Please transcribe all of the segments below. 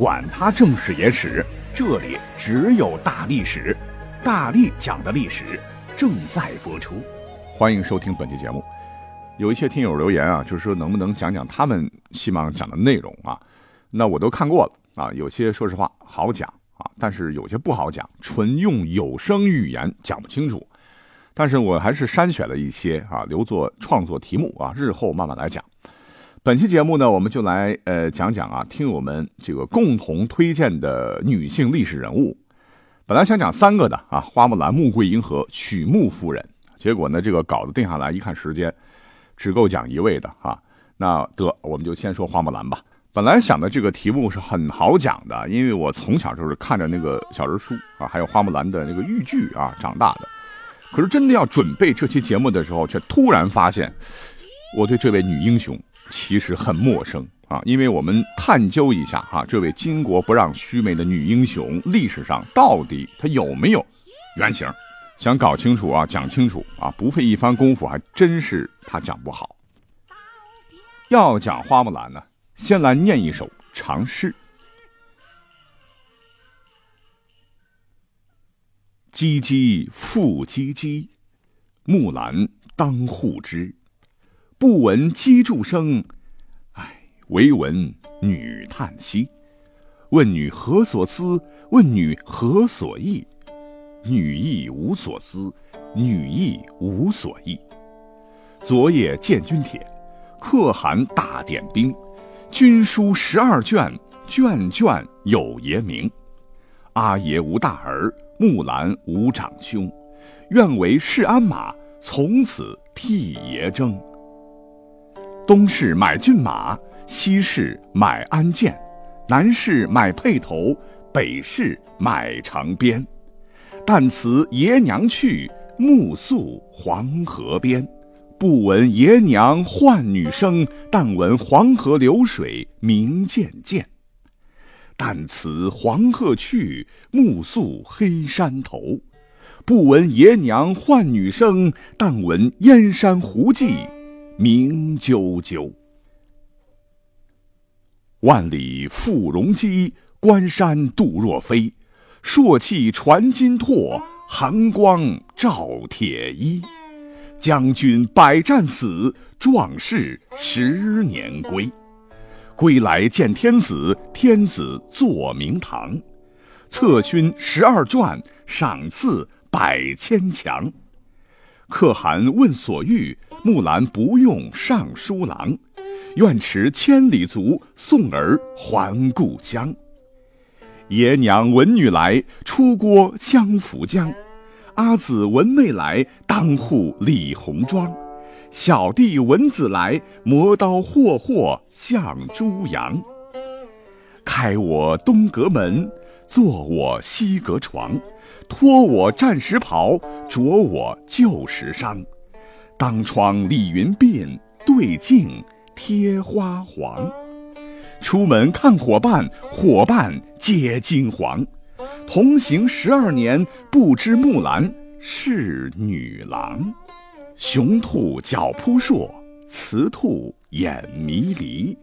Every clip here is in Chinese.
管他正史野史。这里只有大历史，大力讲的历史正在播出，欢迎收听本期节目。有一些听友留言啊，就是说能不能讲讲他们希望讲的内容啊？那我都看过了啊，有些说实话好讲啊，但是有些不好讲，纯用有声语言讲不清楚。但是我还是筛选了一些啊，留作创作题目啊，日后慢慢来讲。本期节目呢，我们就来呃讲讲啊，听友们这个共同推荐的女性历史人物。本来想讲三个的啊，花木兰、穆桂英和曲穆夫人。结果呢，这个稿子定下来一看时间，只够讲一位的啊。那得我们就先说花木兰吧。本来想的这个题目是很好讲的，因为我从小就是看着那个小人书啊，还有花木兰的那个豫剧啊长大的。可是真的要准备这期节目的时候，却突然发现我对这位女英雄。其实很陌生啊，因为我们探究一下哈，这位巾帼不让须眉的女英雄，历史上到底她有没有原型？想搞清楚啊，讲清楚啊，不费一番功夫，还真是他讲不好。要讲花木兰呢，先来念一首长诗：唧唧复唧唧，木兰当户织。不闻机杼声，唉，唯闻女叹息。问女何所思？问女何所忆？女亦无所思，女亦无所忆。昨夜见军帖，可汗大点兵，军书十二卷，卷卷有爷名。阿爷无大儿，木兰无长兄，愿为市鞍马，从此替爷征。东市买骏马，西市买鞍鞯，南市买辔头，北市买长鞭。但辞爷娘去，暮宿黄河边。不闻爷娘唤女声，但闻黄河流水鸣溅溅。但辞黄鹤去，暮宿黑山头。不闻爷娘唤女声，但闻燕山胡骑。鸣啾啾，万里赴戎机，关山度若飞。朔气传金柝，寒光照铁衣。将军百战死，壮士十年归。归来见天子，天子坐明堂。策勋十二转，赏赐百千强。可汗问所欲。木兰不用尚书郎，愿驰千里足，送儿还故乡。爷娘闻女来，出郭相扶将。阿姊闻妹来，当户理红妆。小弟闻姊来，磨刀霍霍向猪羊。开我东阁门，坐我西阁床，脱我战时袍，着我旧时裳。当窗理云鬓，对镜贴花黄。出门看伙伴，伙伴皆惊惶。同行十二年，不知木兰是女郎。雄兔脚扑朔，雌兔眼迷离。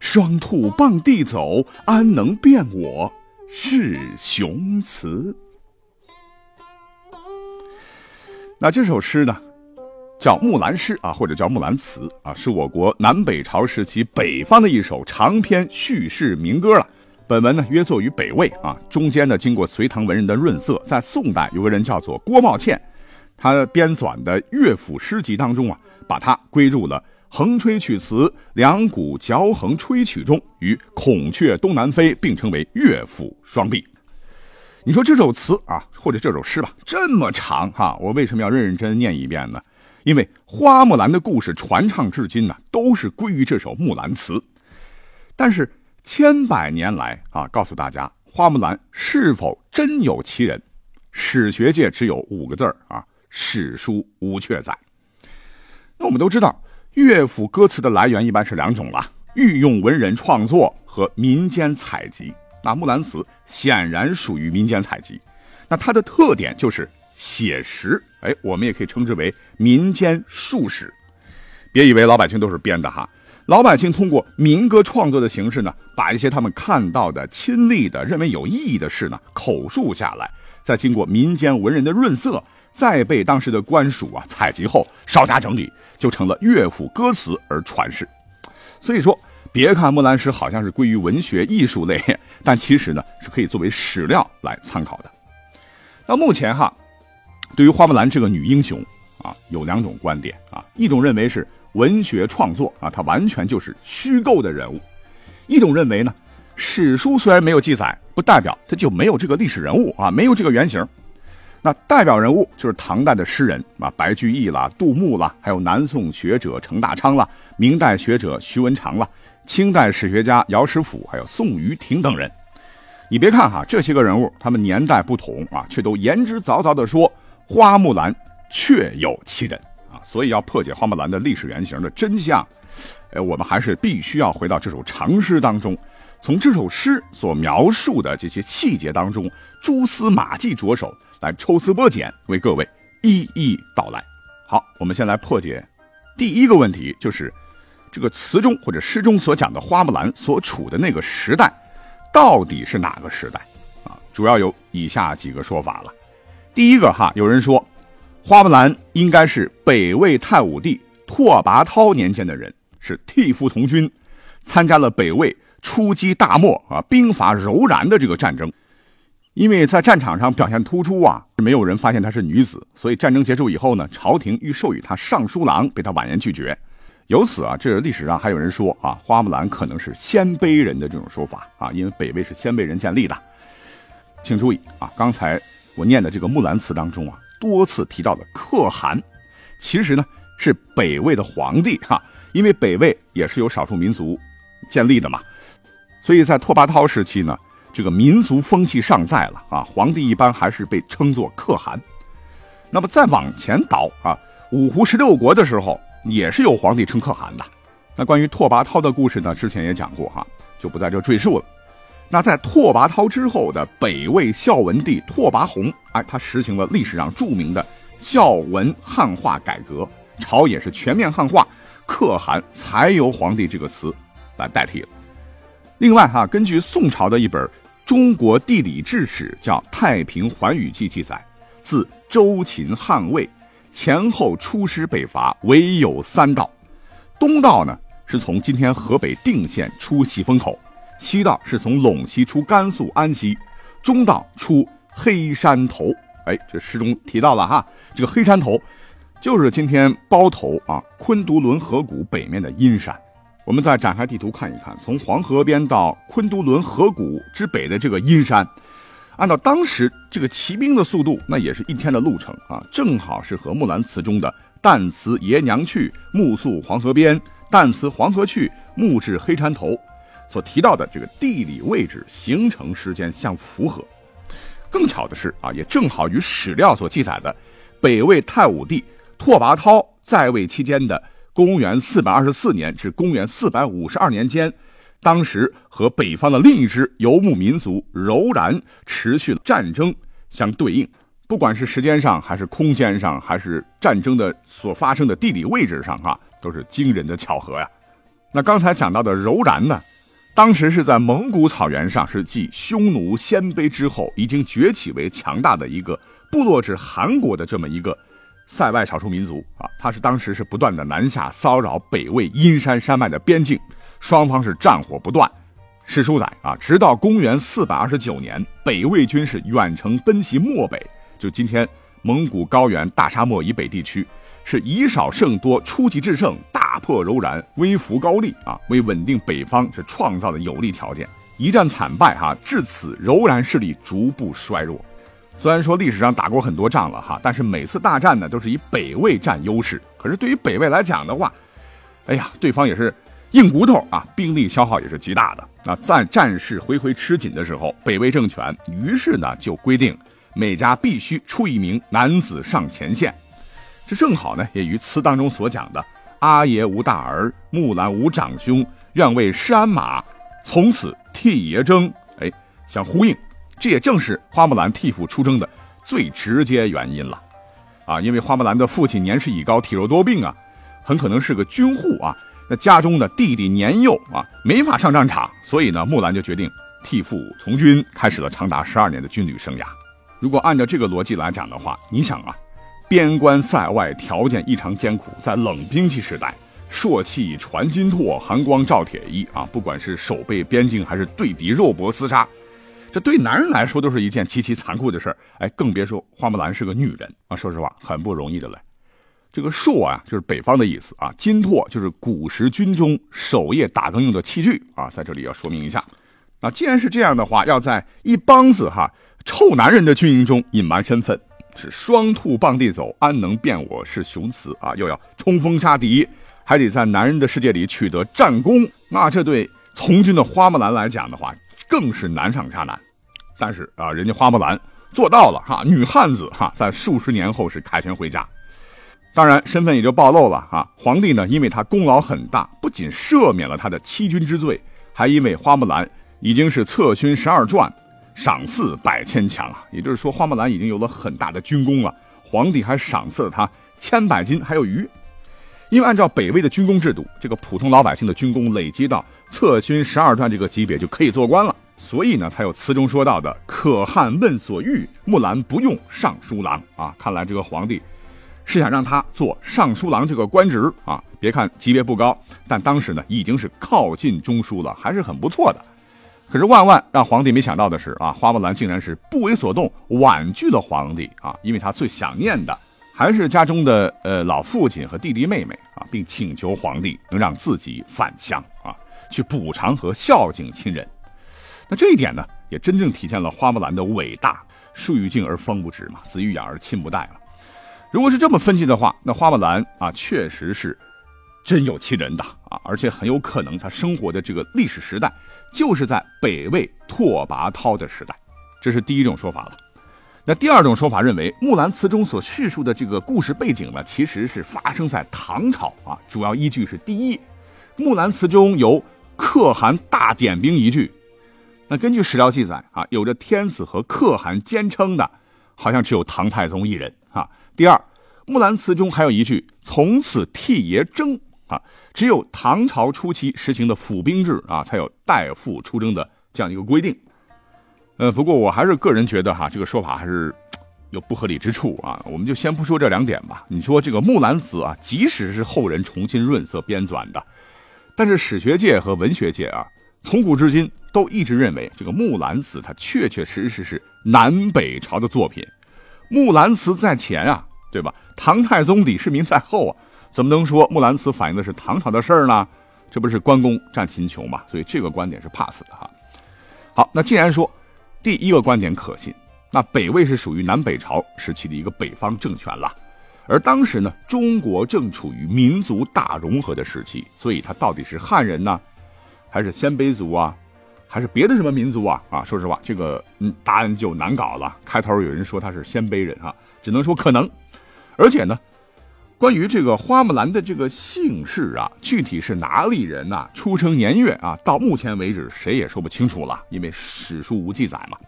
双兔傍地走，安能辨我是雄雌？那这首诗呢？叫《木兰诗》啊，或者叫《木兰辞》啊，是我国南北朝时期北方的一首长篇叙事民歌了。本文呢约作于北魏啊，中间呢经过隋唐文人的润色，在宋代有个人叫做郭茂倩，他编纂的乐府诗集当中啊，把它归入了《横吹曲词》两股嚼横吹曲中，与《孔雀东南飞》并称为乐府双璧。你说这首词啊，或者这首诗吧，这么长哈，我为什么要认认真念一遍呢？因为花木兰的故事传唱至今呢，都是归于这首《木兰辞》。但是千百年来啊，告诉大家，花木兰是否真有其人。史学界只有五个字啊，史书无确载。那我们都知道，乐府歌词的来源一般是两种了：御用文人创作和民间采集。那《木兰辞》显然属于民间采集，那它的特点就是写实，哎，我们也可以称之为民间术史。别以为老百姓都是编的哈，老百姓通过民歌创作的形式呢，把一些他们看到的、亲历的、认为有意义的事呢，口述下来，再经过民间文人的润色，再被当时的官署啊采集后稍加整理，就成了乐府歌词而传世。所以说。别看《木兰诗》好像是归于文学艺术类，但其实呢是可以作为史料来参考的。那目前哈，对于花木兰这个女英雄啊，有两种观点啊，一种认为是文学创作啊，她完全就是虚构的人物；一种认为呢，史书虽然没有记载，不代表她就没有这个历史人物啊，没有这个原型。那代表人物就是唐代的诗人啊，白居易啦、杜牧啦，还有南宋学者程大昌啦，明代学者徐文长啦。清代史学家姚师甫，还有宋于庭等人，你别看哈这些个人物，他们年代不同啊，却都言之凿凿的说花木兰确有其人啊。所以要破解花木兰的历史原型的真相，呃，我们还是必须要回到这首长诗当中，从这首诗所描述的这些细节当中，蛛丝马迹着手来抽丝剥茧，为各位一一道来。好，我们先来破解第一个问题，就是。这个词中或者诗中所讲的花木兰所处的那个时代，到底是哪个时代啊？主要有以下几个说法了。第一个哈，有人说，花木兰应该是北魏太武帝拓跋焘年间的人，是替父从军，参加了北魏出击大漠啊，兵伐柔然的这个战争。因为在战场上表现突出啊，没有人发现她是女子，所以战争结束以后呢，朝廷欲授予她尚书郎，被她婉言拒绝。由此啊，这历史上还有人说啊，花木兰可能是鲜卑人的这种说法啊，因为北魏是鲜卑人建立的。请注意啊，刚才我念的这个《木兰辞》当中啊，多次提到的可汗，其实呢是北魏的皇帝哈，因为北魏也是由少数民族建立的嘛，所以在拓跋焘时期呢，这个民族风气尚在了啊，皇帝一般还是被称作可汗。那么再往前倒啊，五胡十六国的时候。也是有皇帝称可汗的。那关于拓跋焘的故事呢？之前也讲过哈，就不在这赘述了。那在拓跋焘之后的北魏孝文帝拓跋宏，哎，他实行了历史上著名的孝文汉化改革，朝野是全面汉化，可汗才由皇帝这个词来代替了。另外哈，根据宋朝的一本《中国地理志史》叫《太平寰宇记》记载，自周秦汉魏。前后出师北伐，唯有三道。东道呢，是从今天河北定县出喜峰口；西道是从陇西出甘肃安西；中道出黑山头。哎，这诗中提到了哈，这个黑山头，就是今天包头啊昆都仑河谷北面的阴山。我们再展开地图看一看，从黄河边到昆都仑河谷之北的这个阴山。按照当时这个骑兵的速度，那也是一天的路程啊，正好是和《木兰辞》中的“旦辞爷娘去，暮宿黄河边；旦辞黄河去，暮至黑山头”所提到的这个地理位置、形成时间相符合。更巧的是啊，也正好与史料所记载的北魏太武帝拓跋焘在位期间的公元424年至公元452年间。当时和北方的另一支游牧民族柔然持续战争相对应，不管是时间上，还是空间上，还是战争的所发生的地理位置上，哈，都是惊人的巧合呀。那刚才讲到的柔然呢，当时是在蒙古草原上，是继匈奴、鲜卑之后，已经崛起为强大的一个部落至韩国的这么一个塞外少数民族啊。他是当时是不断的南下骚扰北魏阴山山脉的边境。双方是战火不断，史书载啊，直到公元四百二十九年，北魏军是远程奔袭漠北，就今天蒙古高原大沙漠以北地区，是以少胜多，出奇制胜，大破柔然，微服高丽啊，为稳定北方是创造了有利条件。一战惨败哈，至此柔然势力逐步衰弱。虽然说历史上打过很多仗了哈，但是每次大战呢都是以北魏占优势。可是对于北魏来讲的话，哎呀，对方也是。硬骨头啊，兵力消耗也是极大的。那在战事回回吃紧的时候，北魏政权于是呢就规定每家必须出一名男子上前线，这正好呢也与词当中所讲的“阿爷无大儿，木兰无长兄，愿为施鞍马，从此替爷征”哎相呼应。这也正是花木兰替父出征的最直接原因了。啊，因为花木兰的父亲年事已高，体弱多病啊，很可能是个军户啊。那家中的弟弟年幼啊，没法上战场，所以呢，木兰就决定替父从军，开始了长达十二年的军旅生涯。如果按照这个逻辑来讲的话，你想啊，边关塞外条件异常艰苦，在冷兵器时代，朔气传金柝，寒光照铁衣啊，不管是守备边境还是对敌肉搏厮杀。这对男人来说都是一件极其残酷的事儿，哎，更别说花木兰是个女人啊。说实话，很不容易的嘞。这个朔啊，就是北方的意思啊。金柝就是古时军中守夜打更用的器具啊，在这里要说明一下。那既然是这样的话，要在一帮子哈臭男人的军营中隐瞒身份，是双兔傍地走，安能辨我是。雄雌啊？又要冲锋杀敌，还得在男人的世界里取得战功，那这对从军的花木兰来讲的话。更是。难上加难，但是。啊，人家花木兰做到了哈，女汉子哈，在数十年后是。凯旋回家，当然身份也就暴露了哈。皇帝呢，因为他功劳很大，不仅赦免了他的欺君之罪，还因为花木兰已经是。策勋十二转，赏赐百千强啊，也就是说花木兰已经有了很大的军功了，皇帝还赏赐了他千百金还有余。因为按照北魏的军功制度，这个普通老百姓的军功累积到策勋十二段这个级别就可以做官了，所以呢，才有词中说到的“可汗问所欲，木兰不用尚书郎”啊。看来这个皇帝是想让他做尚书郎这个官职啊。别看级别不高，但当时呢已经是靠近中枢了，还是很不错的。可是万万让皇帝没想到的是啊，花木兰竟然是不为所动，婉拒了皇帝啊，因为他最想念的。还是家中的呃老父亲和弟弟妹妹啊，并请求皇帝能让自己返乡啊，去补偿和孝敬亲人。那这一点呢，也真正体现了花木兰的伟大。树欲静而风不止嘛，子欲养而亲不待了。如果是这么分析的话，那花木兰啊，确实是真有其人的啊，而且很有可能他生活的这个历史时代，就是在北魏拓跋焘的时代。这是第一种说法了。那第二种说法认为，《木兰辞》中所叙述的这个故事背景呢，其实是发生在唐朝啊。主要依据是第一，《木兰辞》中有可汗大点兵一句。那根据史料记载啊，有着天子和可汗兼称的，好像只有唐太宗一人啊。第二，《木兰辞》中还有一句“从此替爷征”啊，只有唐朝初期实行的府兵制啊，才有代父出征的这样一个规定。呃，不过我还是个人觉得哈，这个说法还是有不合理之处啊。我们就先不说这两点吧。你说这个《木兰辞》啊，即使是后人重新润色编纂的，但是史学界和文学界啊，从古至今都一直认为这个《木兰辞》它确确实实是南北朝的作品。《木兰辞》在前啊，对吧？唐太宗李世民在后啊，怎么能说《木兰辞》反映的是唐朝的事儿呢？这不是关公战秦琼嘛？所以这个观点是 pass 的哈。好，那既然说。第一个观点可信，那北魏是属于南北朝时期的一个北方政权了，而当时呢，中国正处于民族大融合的时期，所以它到底是汉人呢，还是鲜卑族啊，还是别的什么民族啊？啊，说实话，这个嗯，答案就难搞了。开头有人说他是鲜卑人啊，只能说可能，而且呢，关于这个花木兰的这个姓氏啊，具体是哪里人呐？出生年月啊，到目前为止谁也说不清楚了，因为史书无记载嘛。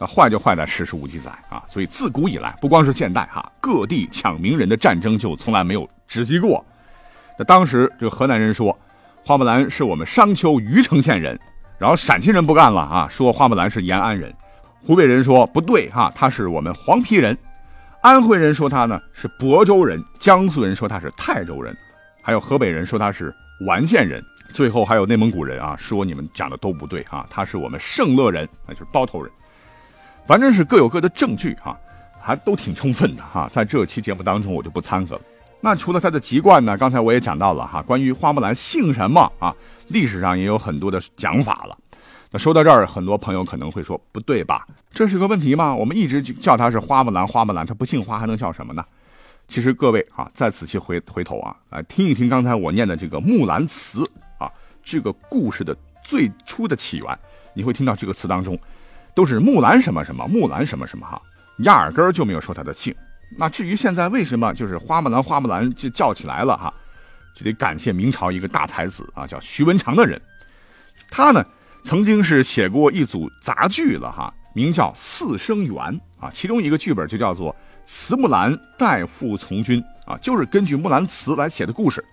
那坏就坏在史书无记载啊，所以自古以来，不光是现代哈，各地抢名人的战争就从来没有止息过。那当时这个河南人说，花木兰是我们商丘虞城县人，然后陕西人不干了啊，说花木兰是延安人，湖北人说不对哈，他是我们黄陂人。安徽人说他呢是亳州人，江苏人说他是泰州人，还有河北人说他是完县人，最后还有内蒙古人啊说你们讲的都不对啊，他是我们盛乐人，那就是包头人，反正是各有各的证据啊，还都挺充分的哈，在这期节目当中我就不掺和了。那除了他的籍贯呢，刚才我也讲到了哈，关于花木兰姓什么啊，历史上也有很多的讲法了。说到这儿，很多朋友可能会说不对吧？这是个问题吗？我们一直叫她是花木兰，花木兰，她不姓花还能叫什么呢？其实各位啊，在此期回回头啊，来听一听刚才我念的这个《木兰辞》啊，这个故事的最初的起源，你会听到这个词当中，都是木兰什么什么，木兰什么什么哈，压根儿就没有说她的姓。那至于现在为什么就是花木兰花木兰就叫起来了哈，就得感谢明朝一个大才子啊，叫徐文长的人，他呢曾经是写过一组杂剧了哈，名叫《四声猿》啊，其中一个剧本就叫做《慈木兰代父从军》啊，就是根据木兰辞来写的故事。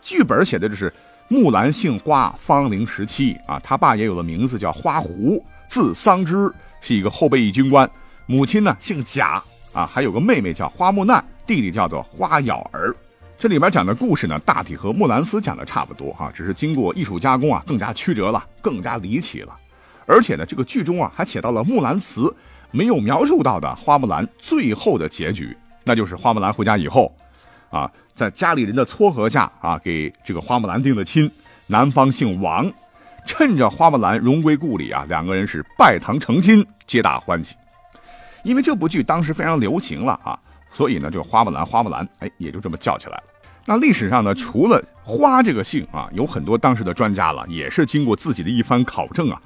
剧本写的就是木兰姓花，芳龄十七啊，他爸也有了名字叫花狐，字桑枝，是一个后备役军官。母亲呢姓贾啊，还有个妹妹叫花木难，弟弟叫做花咬儿。这里边讲的故事呢，大体和木兰辞讲的差不多哈，只是经过艺术加工啊，更加曲折了，更加离奇了。而且呢，这个剧中啊还写到了木兰辞没有描述到的花木兰最后的结局，那就是花木兰回家以后。啊，在家里人的撮合下啊，给这个花木兰定了亲。男方姓王，趁着花木兰荣归故里啊，两个人是拜堂成亲，皆大欢喜。因为这部剧当时非常流行了啊，所以呢，就花木兰花木兰，哎，也就这么叫起来了。那历史上呢，除了花这个姓啊，有很多当时的专家了，也是经过自己的一番考证啊，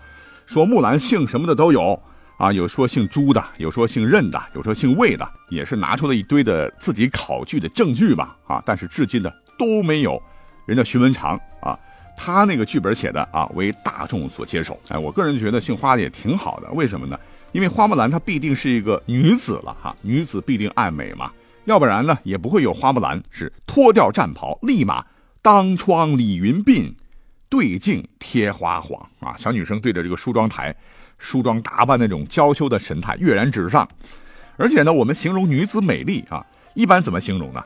说木兰姓什么的都有。啊，有说姓朱的，有说姓任的，有说姓魏的，也是拿出了一堆的自己考据的证据吧。啊，但是至今呢都没有人家徐文长啊，他那个剧本写的啊为大众所接受。哎，我个人觉得姓花的也挺好的，为什么呢？因为花木兰她必定是一个女子了哈，女子必定爱美嘛，要不然呢也不会有花木兰是脱掉战袍，立马当窗理云鬓，对镜贴花黄啊，小女生对着这个梳妆台。梳妆打扮那种娇羞的神态跃然纸上，而且呢，我们形容女子美丽啊，一般怎么形容呢？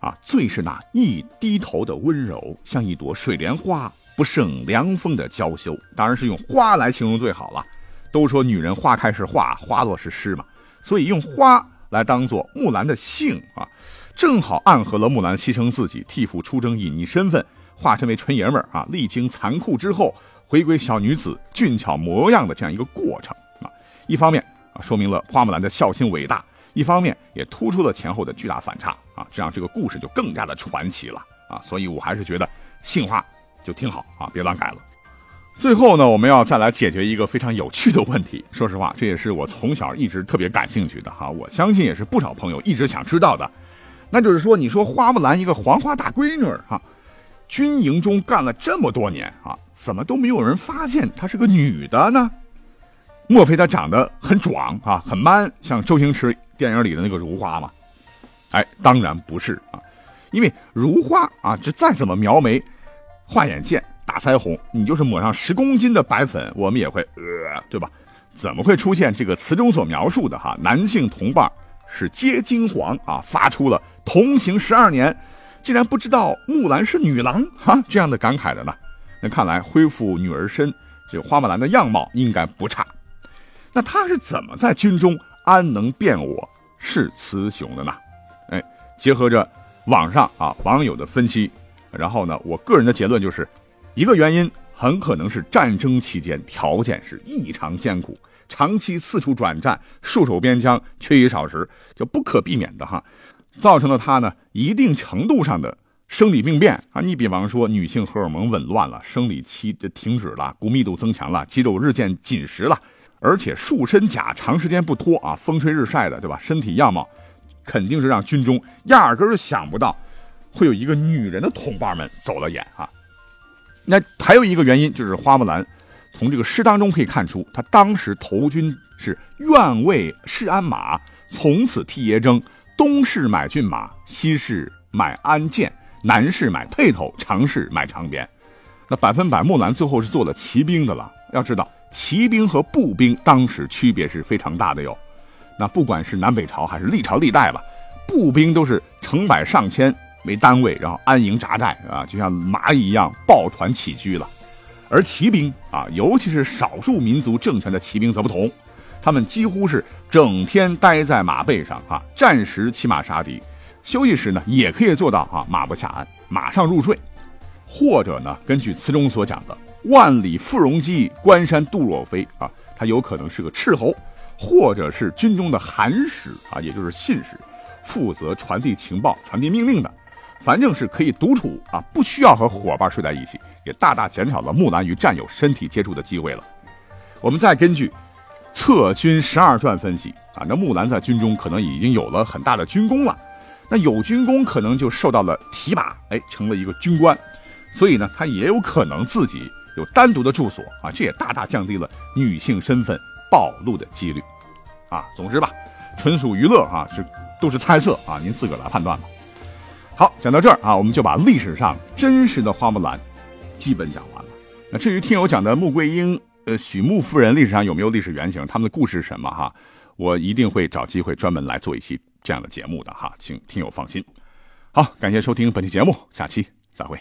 啊，最是那一低头的温柔，像一朵水莲花，不胜凉风的娇羞。当然是用花来形容最好了。都说女人花开是画，花落是诗嘛，所以用花来当做木兰的姓啊，正好暗合了木兰牺牲自己，替父出征隐匿身份，化身为纯爷们儿啊，历经残酷之后。回归小女子俊俏模样的这样一个过程啊，一方面啊说明了花木兰的孝心伟大，一方面也突出了前后的巨大反差啊，这样这个故事就更加的传奇了啊，所以我还是觉得姓花就挺好啊，别乱改了。最后呢，我们要再来解决一个非常有趣的问题，说实话，这也是我从小一直特别感兴趣的哈，我相信也是不少朋友一直想知道的，那就是说，你说花木兰一个黄花大闺女哈，军营中干了这么多年啊。怎么都没有人发现她是个女的呢？莫非她长得很壮啊，很 man，像周星驰电影里的那个如花吗？哎，当然不是啊，因为如花啊，这再怎么描眉、画眼线、打腮红，你就是抹上十公斤的白粉，我们也会呃，对吧？怎么会出现这个词中所描述的哈男性同伴是皆金黄啊，发出了同行十二年，竟然不知道木兰是女郎哈这样的感慨的呢？那看来恢复女儿身，这花木兰的样貌应该不差。那她是怎么在军中安能辨我是雌雄的呢？哎，结合着网上啊网友的分析，然后呢，我个人的结论就是，一个原因很可能是战争期间条件是异常艰苦，长期四处转战，戍守边疆，缺衣少食，就不可避免的哈，造成了他呢一定程度上的。生理病变啊，你比方说女性荷尔蒙紊乱了，生理期的停止了，骨密度增强了，肌肉日渐紧实了，而且束身甲长时间不脱啊，风吹日晒的，对吧？身体样貌肯定是让军中压根儿想不到会有一个女人的同伴们走了眼啊。那还有一个原因就是花木兰从这个诗当中可以看出，她当时投军是愿为市鞍马，从此替爷征，东市买骏马，西市买鞍鞯。南市买辔头，长市买长鞭，那百分百木兰最后是做了骑兵的了。要知道，骑兵和步兵当时区别是非常大的哟。那不管是南北朝还是历朝历代吧，步兵都是成百上千为单位，然后安营扎寨啊，就像蚂蚁一样抱团起居了。而骑兵啊，尤其是少数民族政权的骑兵则不同，他们几乎是整天待在马背上啊，战时骑马杀敌。休息时呢，也可以做到啊，马不下鞍，马上入睡，或者呢，根据词中所讲的“万里赴戎机，关山度若飞”啊，他有可能是个斥候，或者是军中的函使啊，也就是信使，负责传递情报、传递命令的。反正是可以独处啊，不需要和伙伴睡在一起，也大大减少了木兰与战友身体接触的机会了。我们再根据《策军十二传》分析啊，那木兰在军中可能已经有了很大的军功了，那有军功可能就受到了提拔，哎，成了一个军官，所以呢，他也有可能自己有单独的住所啊，这也大大降低了女性身份暴露的几率。啊，总之吧，纯属娱乐啊，是都是猜测啊，您自个儿来判断吧。好，讲到这儿啊，我们就把历史上真实的花木兰基本讲完了。那至于听友讲的穆桂英、呃许穆夫人历史上有没有历史原型，他们的故事是什么哈，我一定会找机会专门来做一期这样的节目的哈，请听友放心。好，感谢收听本期节目，下期再会。